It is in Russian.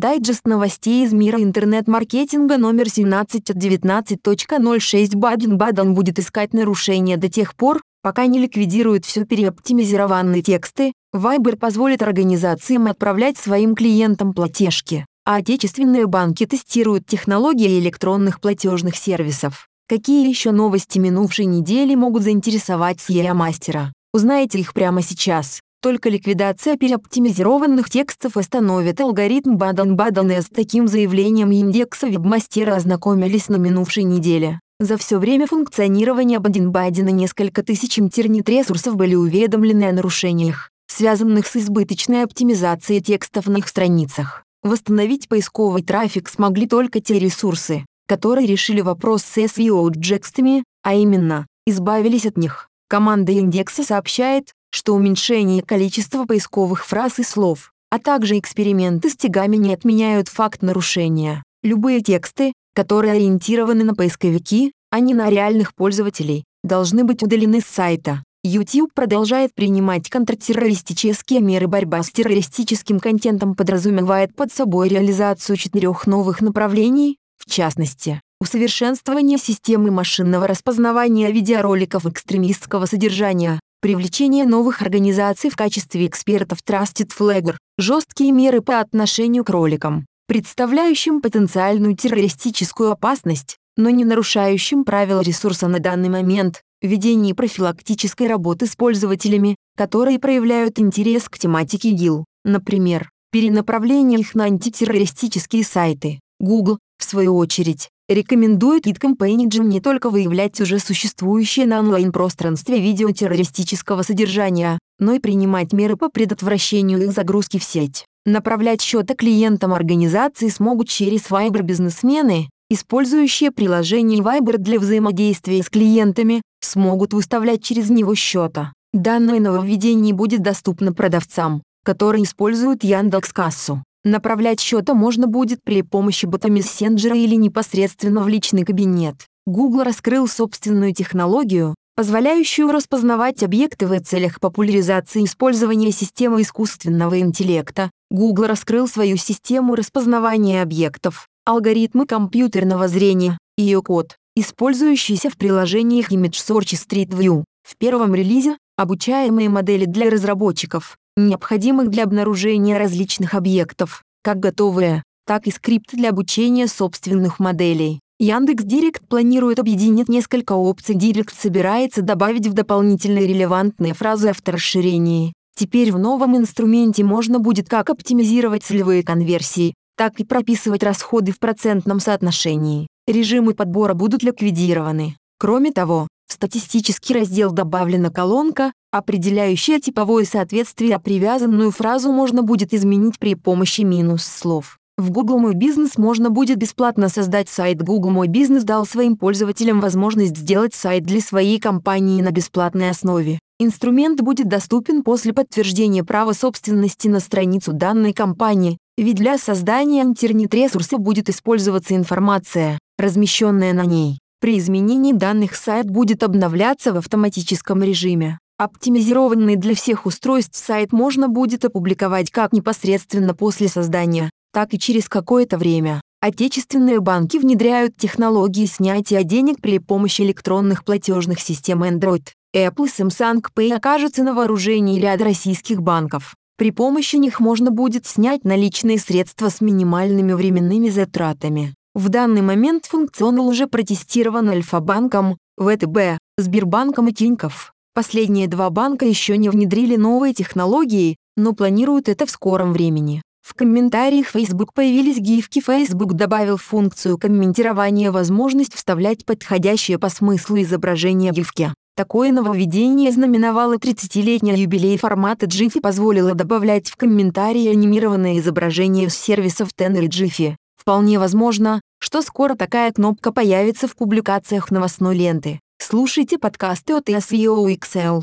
Дайджест новостей из мира интернет-маркетинга номер 17 от 19.06 Баден-Баден будет искать нарушения до тех пор, пока не ликвидирует все переоптимизированные тексты. Viber позволит организациям отправлять своим клиентам платежки, а отечественные банки тестируют технологии электронных платежных сервисов. Какие еще новости минувшей недели могут заинтересовать SEO мастера? Узнаете их прямо сейчас. Только ликвидация переоптимизированных текстов остановит алгоритм Баден-Баден и с таким заявлением индекса вебмастера ознакомились на минувшей неделе. За все время функционирования Баден-Бадена несколько тысяч интернет-ресурсов были уведомлены о нарушениях, связанных с избыточной оптимизацией текстов на их страницах. Восстановить поисковый трафик смогли только те ресурсы, которые решили вопрос с SEO-джекстами, а именно, избавились от них. Команда индекса сообщает, что уменьшение количества поисковых фраз и слов, а также эксперименты с тягами не отменяют факт нарушения. Любые тексты, которые ориентированы на поисковики, а не на реальных пользователей, должны быть удалены с сайта. YouTube продолжает принимать контртеррористические меры. Борьба с террористическим контентом подразумевает под собой реализацию четырех новых направлений, в частности, усовершенствование системы машинного распознавания видеороликов экстремистского содержания, привлечение новых организаций в качестве экспертов Trusted Flagger, жесткие меры по отношению к роликам, представляющим потенциальную террористическую опасность, но не нарушающим правила ресурса на данный момент, ведение профилактической работы с пользователями, которые проявляют интерес к тематике ГИЛ, например, перенаправление их на антитеррористические сайты. Google, в свою очередь, рекомендует id-компейниджам не только выявлять уже существующее на онлайн-пространстве видео террористического содержания, но и принимать меры по предотвращению их загрузки в сеть. Направлять счета клиентам организации смогут через Viber бизнесмены, использующие приложение Viber для взаимодействия с клиентами, смогут выставлять через него счета. Данное нововведение будет доступно продавцам, которые используют Яндекс.Кассу. Направлять счета можно будет при помощи бота мессенджера или непосредственно в личный кабинет. Google раскрыл собственную технологию, позволяющую распознавать объекты в целях популяризации использования системы искусственного интеллекта. Google раскрыл свою систему распознавания объектов, алгоритмы компьютерного зрения, ее код, использующийся в приложениях Image Search и Street View. В первом релизе обучаемые модели для разработчиков, необходимых для обнаружения различных объектов, как готовые, так и скрипты для обучения собственных моделей. Яндекс Директ планирует объединить несколько опций. Директ собирается добавить в дополнительные релевантные фразы авторасширении. Теперь в новом инструменте можно будет как оптимизировать целевые конверсии, так и прописывать расходы в процентном соотношении. Режимы подбора будут ликвидированы. Кроме того, в статистический раздел добавлена колонка, определяющая типовое соответствие, а привязанную фразу можно будет изменить при помощи минус слов. В Google Мой Бизнес можно будет бесплатно создать сайт. Google Мой Бизнес дал своим пользователям возможность сделать сайт для своей компании на бесплатной основе. Инструмент будет доступен после подтверждения права собственности на страницу данной компании, ведь для создания интернет-ресурса будет использоваться информация, размещенная на ней. При изменении данных сайт будет обновляться в автоматическом режиме. Оптимизированный для всех устройств сайт можно будет опубликовать как непосредственно после создания, так и через какое-то время. Отечественные банки внедряют технологии снятия денег при помощи электронных платежных систем Android. Apple и Samsung Pay окажутся на вооружении ряда российских банков. При помощи них можно будет снять наличные средства с минимальными временными затратами. В данный момент функционал уже протестирован Альфа-банком, ВТБ, Сбербанком и Тинькофф. Последние два банка еще не внедрили новые технологии, но планируют это в скором времени. В комментариях Facebook появились гифки. Facebook добавил функцию комментирования возможность вставлять подходящее по смыслу изображение гифки. Такое нововведение знаменовало 30-летний юбилей формата GIF и позволило добавлять в комментарии анимированное изображение с сервисов Tenor и Jiffy. Вполне возможно, что скоро такая кнопка появится в публикациях новостной ленты. Слушайте подкасты от SEO XL.